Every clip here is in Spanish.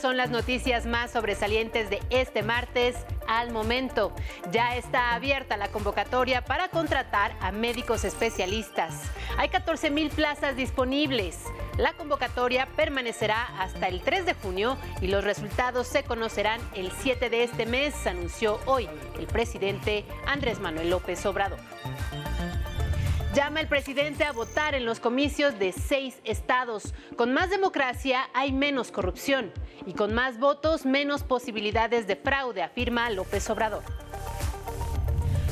son las noticias más sobresalientes de este martes al momento. Ya está abierta la convocatoria para contratar a médicos especialistas. Hay 14 mil plazas disponibles. La convocatoria permanecerá hasta el 3 de junio y los resultados se conocerán el 7 de este mes, anunció hoy el presidente Andrés Manuel López Obrador. Llama el presidente a votar en los comicios de seis estados. Con más democracia hay menos corrupción y con más votos menos posibilidades de fraude, afirma López Obrador.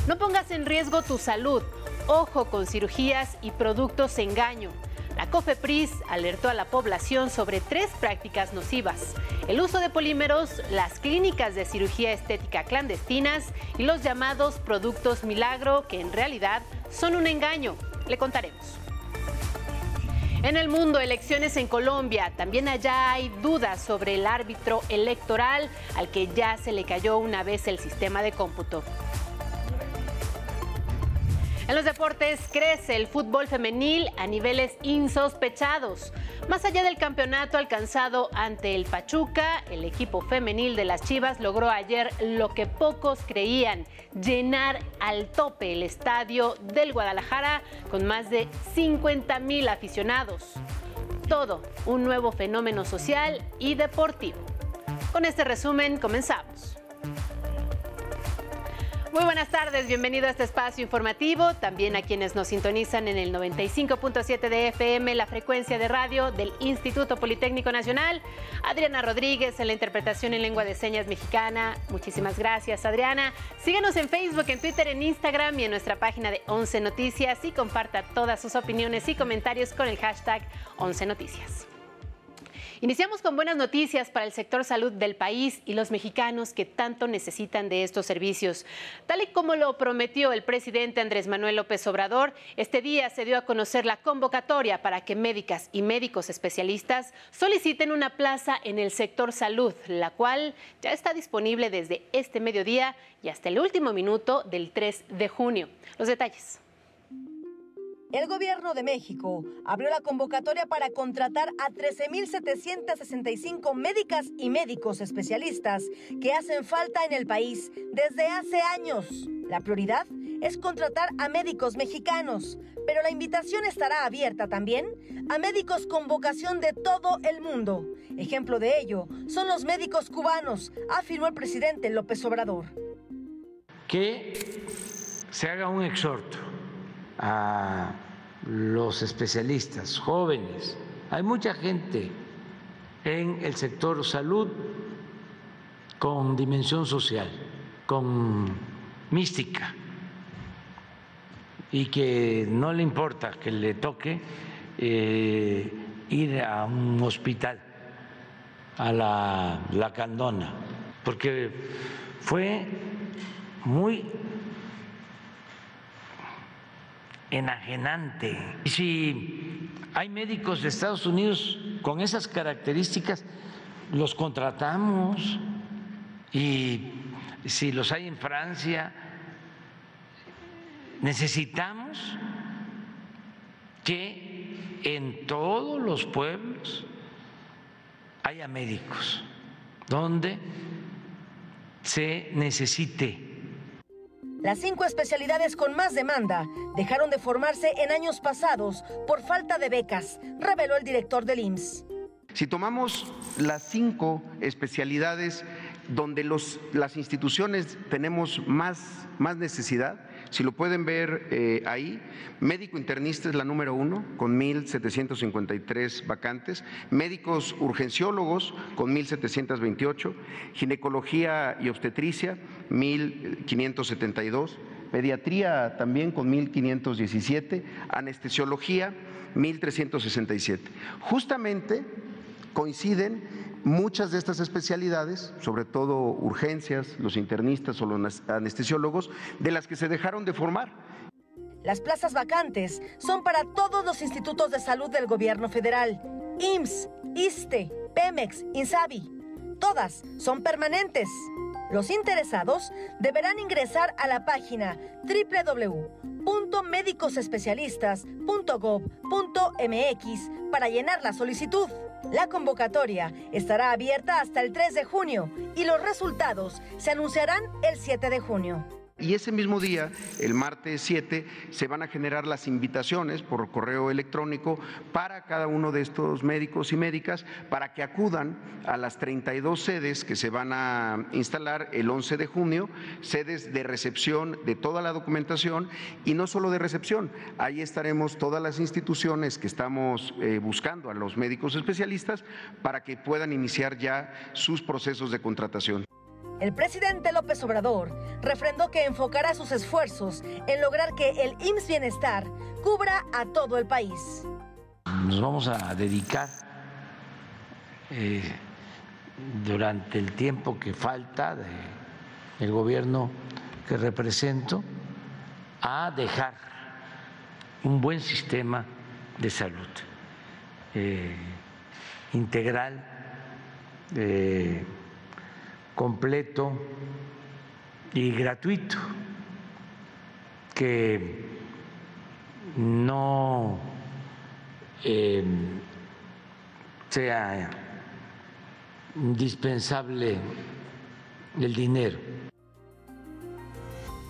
No pongas en riesgo tu salud. Ojo con cirugías y productos engaño. La COFEPRIS alertó a la población sobre tres prácticas nocivas. El uso de polímeros, las clínicas de cirugía estética clandestinas y los llamados productos milagro, que en realidad son un engaño. Le contaremos. En el mundo, elecciones en Colombia. También allá hay dudas sobre el árbitro electoral al que ya se le cayó una vez el sistema de cómputo. En los deportes crece el fútbol femenil a niveles insospechados. Más allá del campeonato alcanzado ante el Pachuca, el equipo femenil de las Chivas logró ayer lo que pocos creían, llenar al tope el estadio del Guadalajara con más de 50 mil aficionados. Todo un nuevo fenómeno social y deportivo. Con este resumen comenzamos. Muy buenas tardes, bienvenido a este espacio informativo, también a quienes nos sintonizan en el 95.7 de FM, la frecuencia de radio del Instituto Politécnico Nacional. Adriana Rodríguez en la interpretación en lengua de señas mexicana. Muchísimas gracias, Adriana. Síguenos en Facebook, en Twitter, en Instagram y en nuestra página de 11 Noticias y comparta todas sus opiniones y comentarios con el hashtag 11 Noticias. Iniciamos con buenas noticias para el sector salud del país y los mexicanos que tanto necesitan de estos servicios. Tal y como lo prometió el presidente Andrés Manuel López Obrador, este día se dio a conocer la convocatoria para que médicas y médicos especialistas soliciten una plaza en el sector salud, la cual ya está disponible desde este mediodía y hasta el último minuto del 3 de junio. Los detalles. El gobierno de México abrió la convocatoria para contratar a 13.765 médicas y médicos especialistas que hacen falta en el país desde hace años. La prioridad es contratar a médicos mexicanos, pero la invitación estará abierta también a médicos con vocación de todo el mundo. Ejemplo de ello son los médicos cubanos, afirmó el presidente López Obrador. Que se haga un exhorto a los especialistas jóvenes. Hay mucha gente en el sector salud con dimensión social, con mística, y que no le importa que le toque eh, ir a un hospital, a la, la Candona, porque fue muy enajenante. Y si hay médicos de Estados Unidos con esas características, los contratamos. Y si los hay en Francia, necesitamos que en todos los pueblos haya médicos donde se necesite las cinco especialidades con más demanda dejaron de formarse en años pasados por falta de becas, reveló el director del IMSS. Si tomamos las cinco especialidades donde las instituciones tenemos más, más necesidad, si lo pueden ver eh, ahí, médico internista es la número uno, con 1.753 vacantes, médicos urgenciólogos con 1.728, ginecología y obstetricia 1.572, pediatría también con 1.517, anestesiología 1.367. Justamente coinciden muchas de estas especialidades, sobre todo urgencias, los internistas o los anestesiólogos, de las que se dejaron de formar. Las plazas vacantes son para todos los institutos de salud del gobierno federal. IMSS, ISTE, Pemex, INSABI. Todas son permanentes. Los interesados deberán ingresar a la página www.medicosespecialistas.gov.mx para llenar la solicitud. La convocatoria estará abierta hasta el 3 de junio y los resultados se anunciarán el 7 de junio. Y ese mismo día, el martes 7, se van a generar las invitaciones por correo electrónico para cada uno de estos médicos y médicas para que acudan a las 32 sedes que se van a instalar el 11 de junio, sedes de recepción de toda la documentación y no solo de recepción, ahí estaremos todas las instituciones que estamos eh, buscando a los médicos especialistas para que puedan iniciar ya sus procesos de contratación. El presidente López Obrador refrendó que enfocará sus esfuerzos en lograr que el IMSS Bienestar cubra a todo el país. Nos vamos a dedicar eh, durante el tiempo que falta del gobierno que represento a dejar un buen sistema de salud eh, integral. Eh, completo y gratuito, que no eh, sea indispensable el dinero.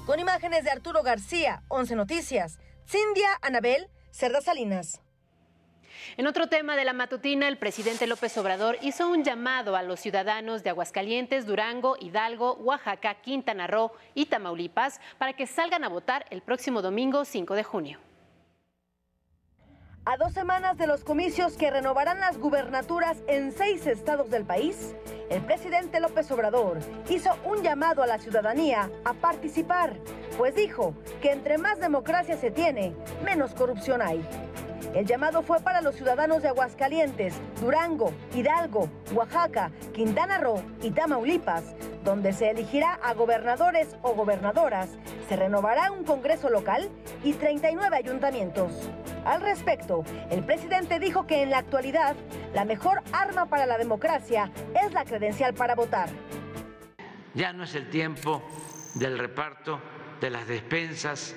Con imágenes de Arturo García, 11 Noticias, Cindia Anabel, Cerda Salinas. En otro tema de la matutina, el presidente López Obrador hizo un llamado a los ciudadanos de Aguascalientes, Durango, Hidalgo, Oaxaca, Quintana Roo y Tamaulipas para que salgan a votar el próximo domingo 5 de junio. A dos semanas de los comicios que renovarán las gubernaturas en seis estados del país, el presidente López Obrador hizo un llamado a la ciudadanía a participar, pues dijo que entre más democracia se tiene, menos corrupción hay. El llamado fue para los ciudadanos de Aguascalientes, Durango, Hidalgo, Oaxaca, Quintana Roo y Tamaulipas, donde se elegirá a gobernadores o gobernadoras, se renovará un Congreso local y 39 ayuntamientos. Al respecto, el presidente dijo que en la actualidad la mejor arma para la democracia es la credencial para votar. Ya no es el tiempo del reparto de las despensas,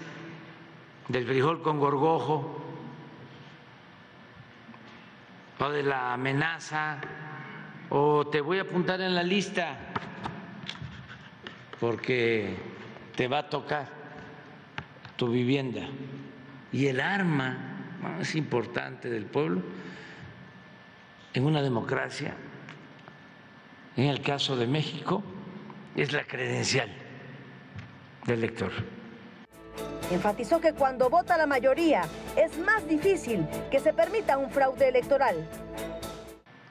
del frijol con gorgojo, o de la amenaza, o te voy a apuntar en la lista porque te va a tocar tu vivienda. Y el arma más importante del pueblo en una democracia, en el caso de México, es la credencial del elector. Enfatizó que cuando vota la mayoría es más difícil que se permita un fraude electoral.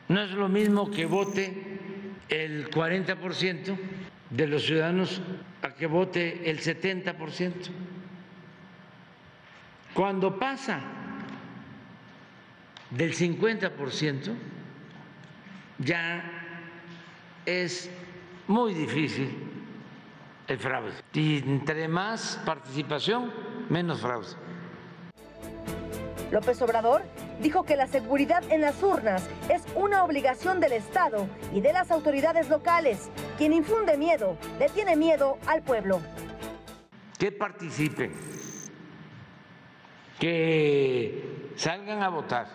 No es lo mismo que vote el 40% de los ciudadanos a que vote el 70%. Cuando pasa del 50%, ya es muy difícil el fraude. Y entre más participación, menos fraude. López Obrador dijo que la seguridad en las urnas es una obligación del Estado y de las autoridades locales. Quien infunde miedo le tiene miedo al pueblo. Que participen, que salgan a votar,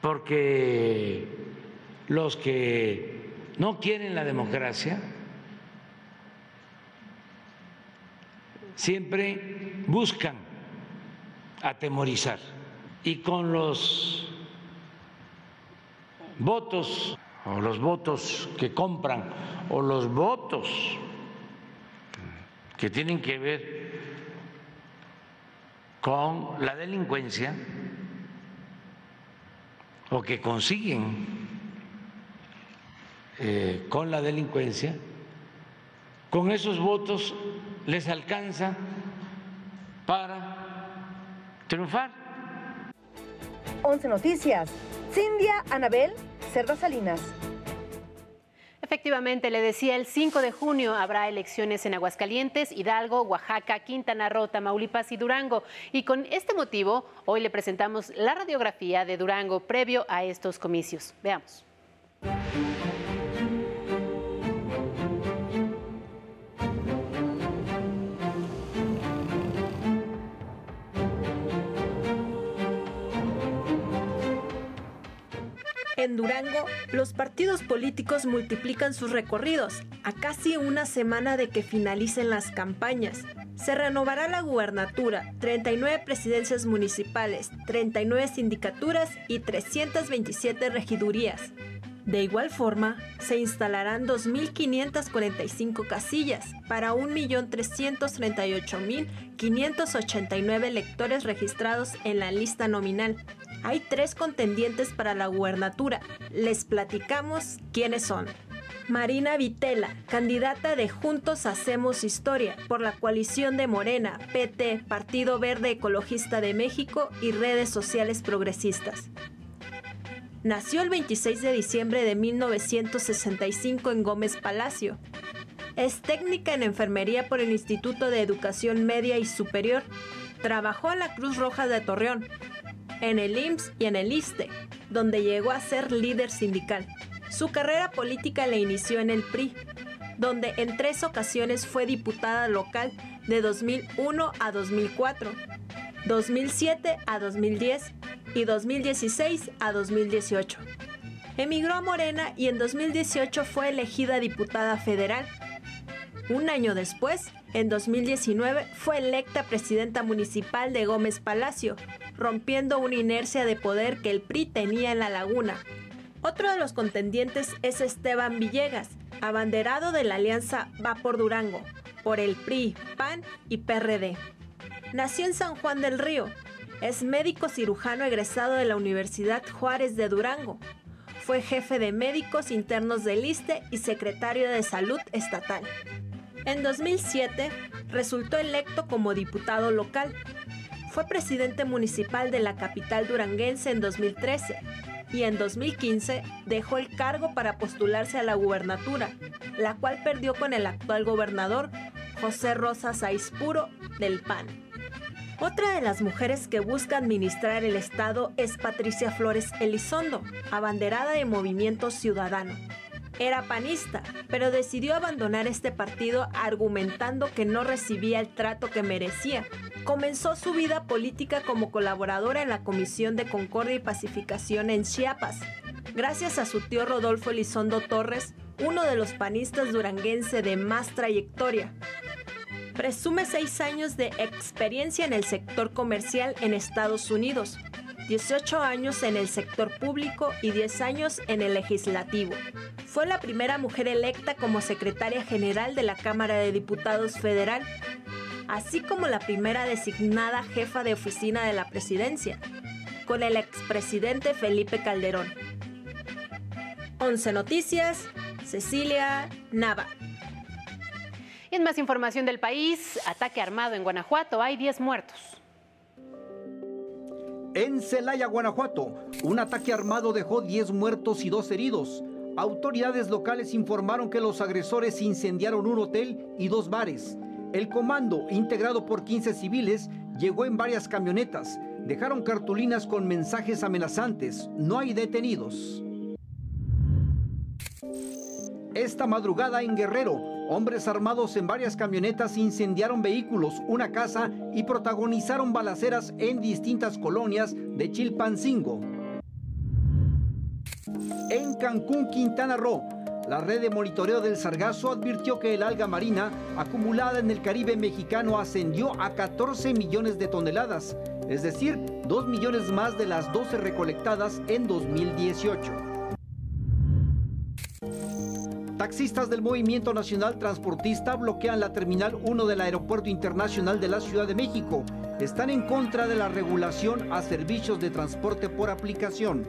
porque los que no quieren la democracia siempre buscan atemorizar. Y con los votos o los votos que compran o los votos que tienen que ver con la delincuencia o que consiguen eh, con la delincuencia, con esos votos les alcanza para triunfar. 11 Noticias, Cindia Anabel Cerda Salinas. Efectivamente, le decía, el 5 de junio habrá elecciones en Aguascalientes, Hidalgo, Oaxaca, Quintana Roo, Tamaulipas y Durango. Y con este motivo, hoy le presentamos la radiografía de Durango previo a estos comicios. Veamos. En Durango, los partidos políticos multiplican sus recorridos a casi una semana de que finalicen las campañas. Se renovará la gubernatura, 39 presidencias municipales, 39 sindicaturas y 327 regidurías. De igual forma, se instalarán 2.545 casillas para 1.338.589 electores registrados en la lista nominal. Hay tres contendientes para la gubernatura. Les platicamos quiénes son. Marina Vitela, candidata de Juntos Hacemos Historia por la coalición de Morena, PT, Partido Verde Ecologista de México y redes sociales progresistas. Nació el 26 de diciembre de 1965 en Gómez Palacio. Es técnica en enfermería por el Instituto de Educación Media y Superior. Trabajó en la Cruz Roja de Torreón, en el IMSS y en el ISTE, donde llegó a ser líder sindical. Su carrera política la inició en el PRI, donde en tres ocasiones fue diputada local de 2001 a 2004, 2007 a 2010 y 2016 a 2018. Emigró a Morena y en 2018 fue elegida diputada federal. Un año después, en 2019, fue electa presidenta municipal de Gómez Palacio, rompiendo una inercia de poder que el PRI tenía en la laguna. Otro de los contendientes es Esteban Villegas, abanderado de la alianza Va por Durango, por el PRI, PAN y PRD. Nació en San Juan del Río, es médico cirujano egresado de la Universidad Juárez de Durango. Fue jefe de médicos internos del ISTE y secretario de Salud Estatal. En 2007 resultó electo como diputado local. Fue presidente municipal de la capital duranguense en 2013 y en 2015 dejó el cargo para postularse a la gubernatura, la cual perdió con el actual gobernador José Rosa Saispuro del PAN. Otra de las mujeres que busca administrar el Estado es Patricia Flores Elizondo, abanderada de Movimiento Ciudadano. Era panista, pero decidió abandonar este partido argumentando que no recibía el trato que merecía. Comenzó su vida política como colaboradora en la Comisión de Concordia y Pacificación en Chiapas. Gracias a su tío Rodolfo Elizondo Torres, uno de los panistas duranguense de más trayectoria, Presume seis años de experiencia en el sector comercial en Estados Unidos, 18 años en el sector público y 10 años en el legislativo. Fue la primera mujer electa como secretaria general de la Cámara de Diputados Federal, así como la primera designada jefa de oficina de la presidencia, con el expresidente Felipe Calderón. 11 Noticias, Cecilia Nava. Y en más información del país, ataque armado en Guanajuato, hay 10 muertos. En Celaya, Guanajuato, un ataque armado dejó 10 muertos y 2 heridos. Autoridades locales informaron que los agresores incendiaron un hotel y dos bares. El comando, integrado por 15 civiles, llegó en varias camionetas. Dejaron cartulinas con mensajes amenazantes. No hay detenidos. Esta madrugada en Guerrero, hombres armados en varias camionetas incendiaron vehículos, una casa y protagonizaron balaceras en distintas colonias de Chilpancingo. En Cancún, Quintana Roo, la red de monitoreo del sargazo advirtió que el alga marina acumulada en el Caribe mexicano ascendió a 14 millones de toneladas, es decir, 2 millones más de las 12 recolectadas en 2018. Taxistas del Movimiento Nacional Transportista bloquean la Terminal 1 del Aeropuerto Internacional de la Ciudad de México. Están en contra de la regulación a servicios de transporte por aplicación.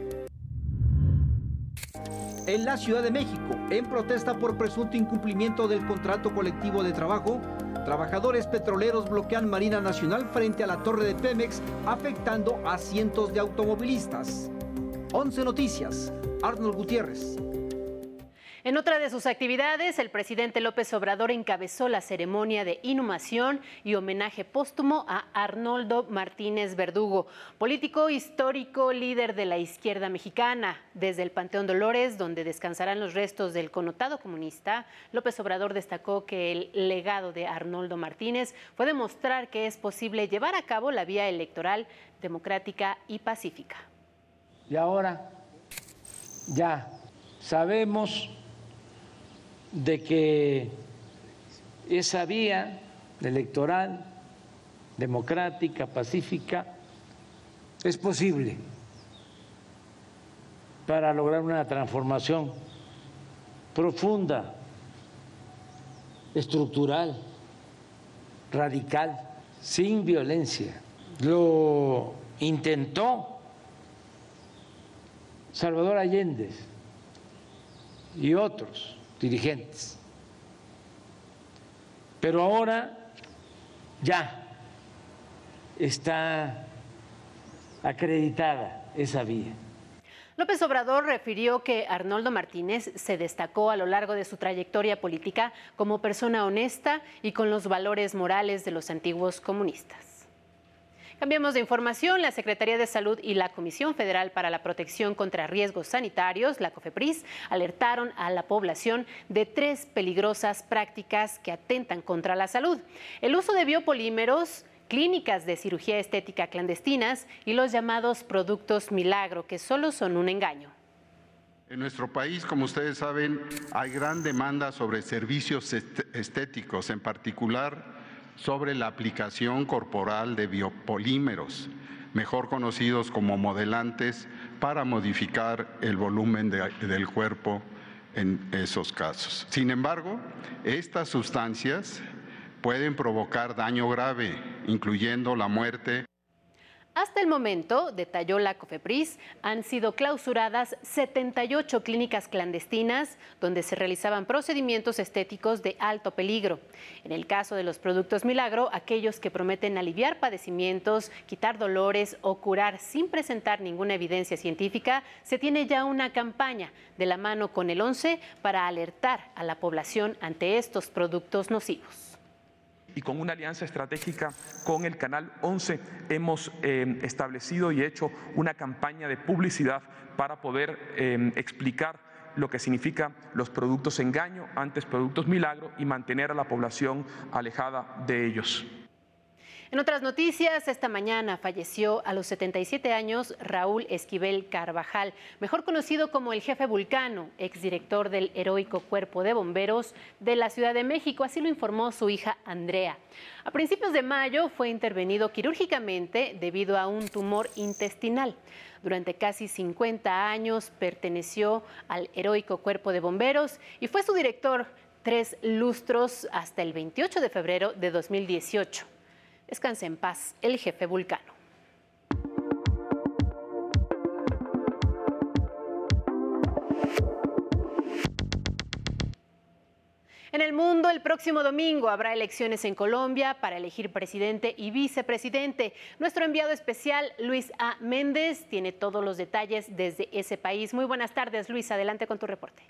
En la Ciudad de México, en protesta por presunto incumplimiento del contrato colectivo de trabajo, trabajadores petroleros bloquean Marina Nacional frente a la torre de Pemex, afectando a cientos de automovilistas. 11 Noticias, Arnold Gutiérrez. En otra de sus actividades, el presidente López Obrador encabezó la ceremonia de inhumación y homenaje póstumo a Arnoldo Martínez Verdugo, político histórico, líder de la izquierda mexicana. Desde el Panteón Dolores, donde descansarán los restos del connotado comunista, López Obrador destacó que el legado de Arnoldo Martínez fue demostrar que es posible llevar a cabo la vía electoral democrática y pacífica. Y ahora ya sabemos de que esa vía electoral democrática, pacífica, es posible para lograr una transformación profunda, estructural, radical, sin violencia. Lo intentó Salvador Allende y otros dirigentes. Pero ahora ya está acreditada esa vía. López Obrador refirió que Arnoldo Martínez se destacó a lo largo de su trayectoria política como persona honesta y con los valores morales de los antiguos comunistas. Cambiamos de información. La Secretaría de Salud y la Comisión Federal para la Protección contra Riesgos Sanitarios, la COFEPRIS, alertaron a la población de tres peligrosas prácticas que atentan contra la salud. El uso de biopolímeros, clínicas de cirugía estética clandestinas y los llamados productos milagro, que solo son un engaño. En nuestro país, como ustedes saben, hay gran demanda sobre servicios estéticos, en particular sobre la aplicación corporal de biopolímeros, mejor conocidos como modelantes, para modificar el volumen del cuerpo en esos casos. Sin embargo, estas sustancias pueden provocar daño grave, incluyendo la muerte. Hasta el momento, detalló la COFEPRIS, han sido clausuradas 78 clínicas clandestinas donde se realizaban procedimientos estéticos de alto peligro. En el caso de los productos milagro, aquellos que prometen aliviar padecimientos, quitar dolores o curar sin presentar ninguna evidencia científica, se tiene ya una campaña de la mano con el 11 para alertar a la población ante estos productos nocivos y con una alianza estratégica con el Canal 11 hemos eh, establecido y hecho una campaña de publicidad para poder eh, explicar lo que significa los productos engaño, antes productos milagro y mantener a la población alejada de ellos. En otras noticias, esta mañana falleció a los 77 años Raúl Esquivel Carvajal, mejor conocido como el jefe Vulcano, exdirector del heroico Cuerpo de Bomberos de la Ciudad de México, así lo informó su hija Andrea. A principios de mayo fue intervenido quirúrgicamente debido a un tumor intestinal. Durante casi 50 años perteneció al heroico Cuerpo de Bomberos y fue su director tres lustros hasta el 28 de febrero de 2018. Descanse en paz el jefe vulcano. En el mundo, el próximo domingo habrá elecciones en Colombia para elegir presidente y vicepresidente. Nuestro enviado especial, Luis A. Méndez, tiene todos los detalles desde ese país. Muy buenas tardes, Luis. Adelante con tu reporte.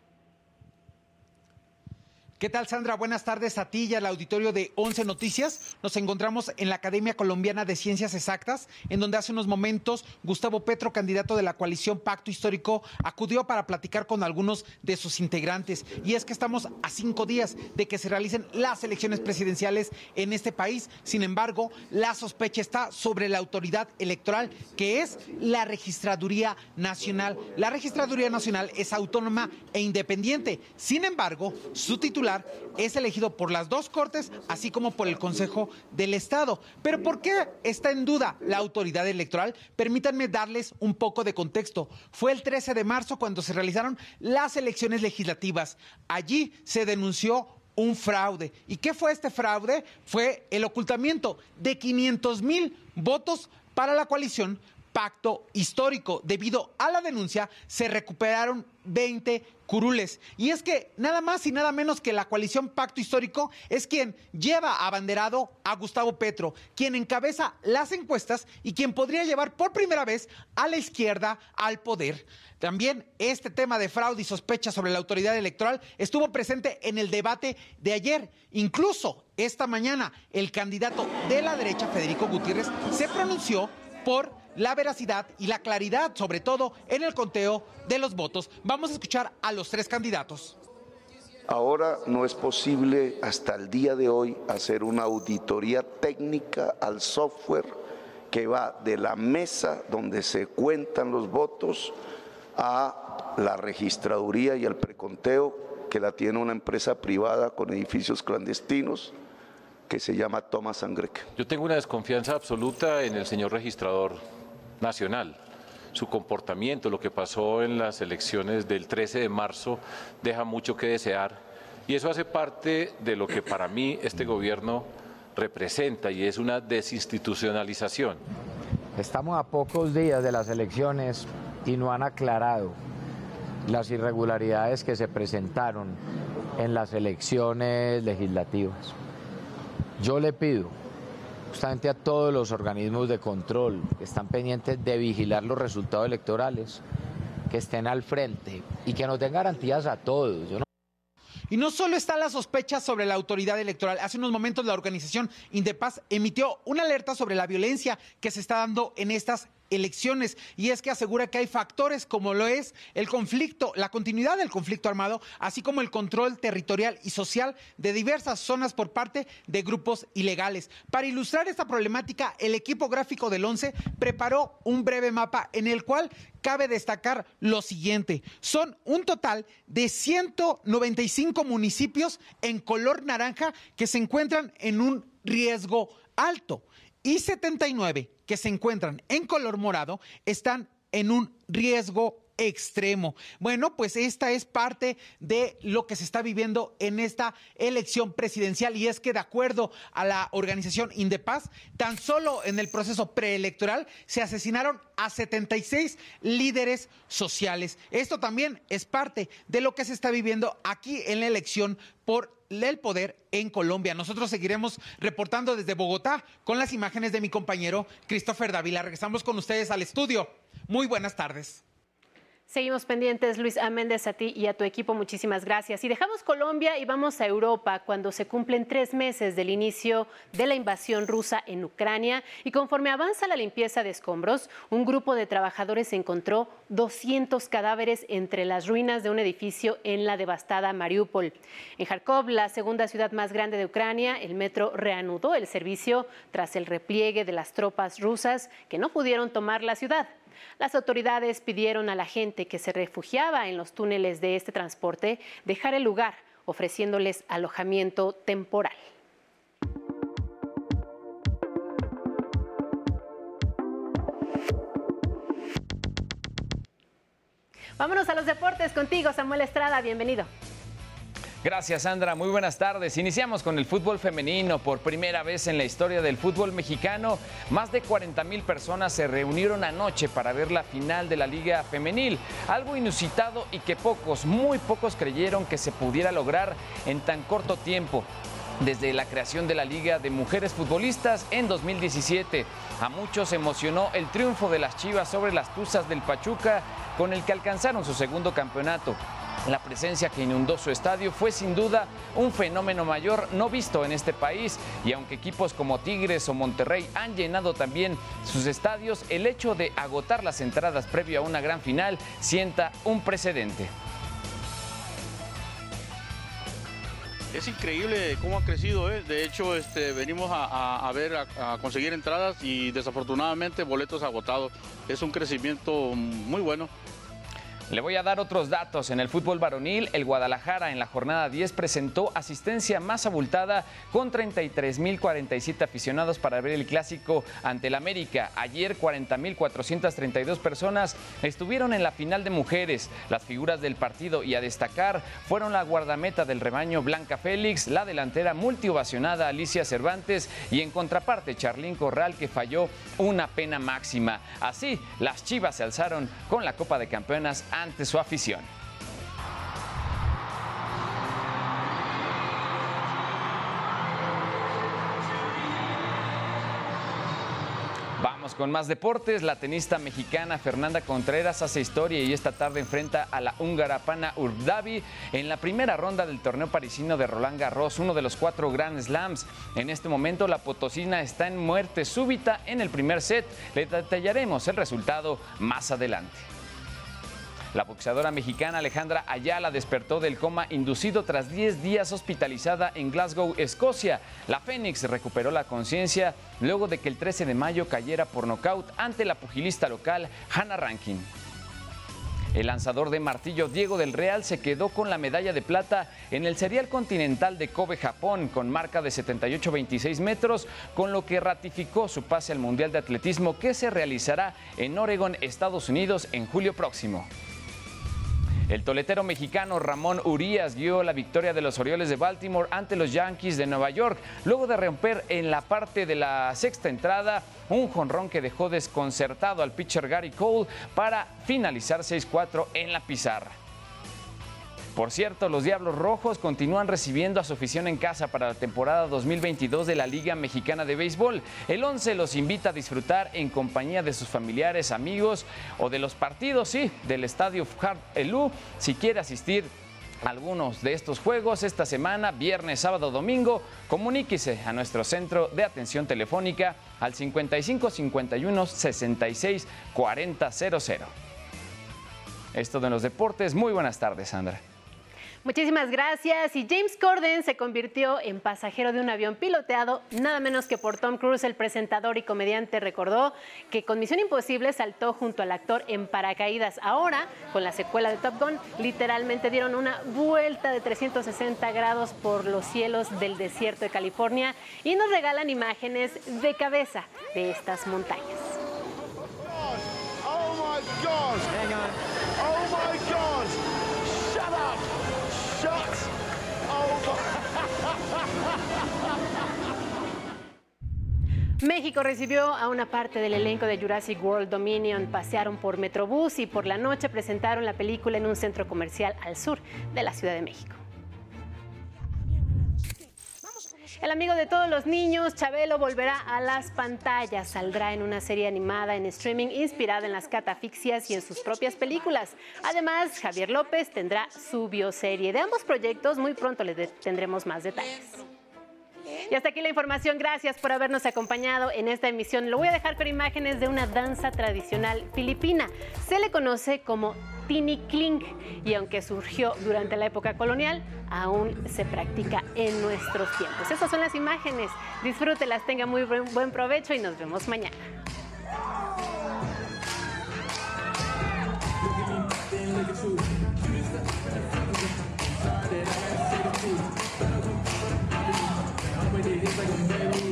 ¿Qué tal, Sandra? Buenas tardes a ti y al auditorio de 11 Noticias. Nos encontramos en la Academia Colombiana de Ciencias Exactas, en donde hace unos momentos Gustavo Petro, candidato de la coalición Pacto Histórico, acudió para platicar con algunos de sus integrantes. Y es que estamos a cinco días de que se realicen las elecciones presidenciales en este país. Sin embargo, la sospecha está sobre la autoridad electoral, que es la Registraduría Nacional. La Registraduría Nacional es autónoma e independiente. Sin embargo, su titular es elegido por las dos Cortes, así como por el Consejo del Estado. Pero ¿por qué está en duda la autoridad electoral? Permítanme darles un poco de contexto. Fue el 13 de marzo cuando se realizaron las elecciones legislativas. Allí se denunció un fraude. ¿Y qué fue este fraude? Fue el ocultamiento de 500 mil votos para la coalición pacto histórico. Debido a la denuncia, se recuperaron 20 curules. Y es que nada más y nada menos que la coalición Pacto Histórico es quien lleva abanderado a Gustavo Petro, quien encabeza las encuestas y quien podría llevar por primera vez a la izquierda al poder. También este tema de fraude y sospecha sobre la autoridad electoral estuvo presente en el debate de ayer. Incluso esta mañana el candidato de la derecha, Federico Gutiérrez, se pronunció por la veracidad y la claridad, sobre todo en el conteo de los votos. Vamos a escuchar a los tres candidatos. Ahora no es posible hasta el día de hoy hacer una auditoría técnica al software que va de la mesa donde se cuentan los votos a la registraduría y el preconteo, que la tiene una empresa privada con edificios clandestinos que se llama Thomas Sangrek. Yo tengo una desconfianza absoluta en el señor registrador nacional. Su comportamiento, lo que pasó en las elecciones del 13 de marzo, deja mucho que desear. Y eso hace parte de lo que para mí este gobierno representa y es una desinstitucionalización. Estamos a pocos días de las elecciones y no han aclarado las irregularidades que se presentaron en las elecciones legislativas. Yo le pido justamente a todos los organismos de control que están pendientes de vigilar los resultados electorales, que estén al frente y que nos den garantías a todos. Y no solo está la sospecha sobre la autoridad electoral. Hace unos momentos la organización Indepaz emitió una alerta sobre la violencia que se está dando en estas elecciones y es que asegura que hay factores como lo es el conflicto, la continuidad del conflicto armado, así como el control territorial y social de diversas zonas por parte de grupos ilegales. Para ilustrar esta problemática, el equipo gráfico del 11 preparó un breve mapa en el cual cabe destacar lo siguiente. Son un total de 195 municipios en color naranja que se encuentran en un riesgo alto y 79 que se encuentran en color morado están en un riesgo extremo. Bueno, pues esta es parte de lo que se está viviendo en esta elección presidencial y es que de acuerdo a la organización Indepaz, tan solo en el proceso preelectoral se asesinaron a 76 líderes sociales. Esto también es parte de lo que se está viviendo aquí en la elección por el poder en Colombia. Nosotros seguiremos reportando desde Bogotá con las imágenes de mi compañero Christopher Davila. Regresamos con ustedes al estudio. Muy buenas tardes. Seguimos pendientes, Luis Améndez, a ti y a tu equipo, muchísimas gracias. Y dejamos Colombia y vamos a Europa cuando se cumplen tres meses del inicio de la invasión rusa en Ucrania y conforme avanza la limpieza de escombros, un grupo de trabajadores encontró 200 cadáveres entre las ruinas de un edificio en la devastada Mariupol. En Kharkov, la segunda ciudad más grande de Ucrania, el metro reanudó el servicio tras el repliegue de las tropas rusas que no pudieron tomar la ciudad. Las autoridades pidieron a la gente que se refugiaba en los túneles de este transporte dejar el lugar, ofreciéndoles alojamiento temporal. Vámonos a los deportes contigo, Samuel Estrada, bienvenido. Gracias, Sandra. Muy buenas tardes. Iniciamos con el fútbol femenino. Por primera vez en la historia del fútbol mexicano, más de 40 mil personas se reunieron anoche para ver la final de la Liga Femenil. Algo inusitado y que pocos, muy pocos creyeron que se pudiera lograr en tan corto tiempo desde la creación de la Liga de Mujeres Futbolistas en 2017. A muchos emocionó el triunfo de las Chivas sobre las Tuzas del Pachuca, con el que alcanzaron su segundo campeonato. La presencia que inundó su estadio fue sin duda un fenómeno mayor no visto en este país y aunque equipos como Tigres o Monterrey han llenado también sus estadios, el hecho de agotar las entradas previo a una gran final sienta un precedente. Es increíble cómo ha crecido, ¿eh? de hecho este, venimos a, ver, a, conseguir entradas y desafortunadamente boletos agotados. Es un crecimiento muy bueno. Le voy a dar otros datos. En el fútbol varonil, el Guadalajara en la jornada 10 presentó asistencia más abultada con 33.047 aficionados para ver el clásico ante el América. Ayer 40.432 personas estuvieron en la final de mujeres. Las figuras del partido y a destacar fueron la guardameta del rebaño Blanca Félix, la delantera multiovacionada Alicia Cervantes y en contraparte Charlín Corral que falló una pena máxima. Así, las Chivas se alzaron con la Copa de Campeonas ante su afición. Vamos con más deportes. La tenista mexicana Fernanda Contreras hace historia y esta tarde enfrenta a la húngara Pana Urdavi en la primera ronda del torneo parisino de Roland Garros, uno de los cuatro Grand Slams. En este momento la potosina está en muerte súbita en el primer set. Le detallaremos el resultado más adelante. La boxeadora mexicana Alejandra Ayala despertó del coma inducido tras 10 días hospitalizada en Glasgow, Escocia. La Fénix recuperó la conciencia luego de que el 13 de mayo cayera por nocaut ante la pugilista local Hannah Rankin. El lanzador de martillo Diego del Real se quedó con la medalla de plata en el Serial Continental de Kobe, Japón, con marca de 78-26 metros, con lo que ratificó su pase al Mundial de Atletismo que se realizará en Oregon, Estados Unidos, en julio próximo. El toletero mexicano Ramón Urias dio la victoria de los Orioles de Baltimore ante los Yankees de Nueva York, luego de romper en la parte de la sexta entrada un jonrón que dejó desconcertado al pitcher Gary Cole para finalizar 6-4 en la pizarra. Por cierto, los Diablos Rojos continúan recibiendo a su afición en casa para la temporada 2022 de la Liga Mexicana de Béisbol. El 11 los invita a disfrutar en compañía de sus familiares, amigos o de los partidos, sí, del estadio Fujard Elú. Si quiere asistir a algunos de estos juegos esta semana, viernes, sábado, domingo, comuníquese a nuestro centro de atención telefónica al 55 51 66 40 00. Esto de los deportes. Muy buenas tardes, Sandra. Muchísimas gracias. Y James Corden se convirtió en pasajero de un avión piloteado, nada menos que por Tom Cruise, el presentador y comediante recordó que con Misión Imposible saltó junto al actor en paracaídas. Ahora, con la secuela de Top Gun, literalmente dieron una vuelta de 360 grados por los cielos del desierto de California y nos regalan imágenes de cabeza de estas montañas. Oh my on. Oh my God! México recibió a una parte del elenco de Jurassic World Dominion. Pasearon por Metrobús y por la noche presentaron la película en un centro comercial al sur de la Ciudad de México. El amigo de todos los niños, Chabelo, volverá a las pantallas. Saldrá en una serie animada en streaming inspirada en las catafixias y en sus propias películas. Además, Javier López tendrá su bioserie. De ambos proyectos, muy pronto les tendremos más detalles. Y hasta aquí la información. Gracias por habernos acompañado en esta emisión. Lo voy a dejar con imágenes de una danza tradicional filipina. Se le conoce como Tini Kling y aunque surgió durante la época colonial, aún se practica en nuestros tiempos. Esas son las imágenes. Disfrútelas, tenga muy buen provecho y nos vemos mañana. Like a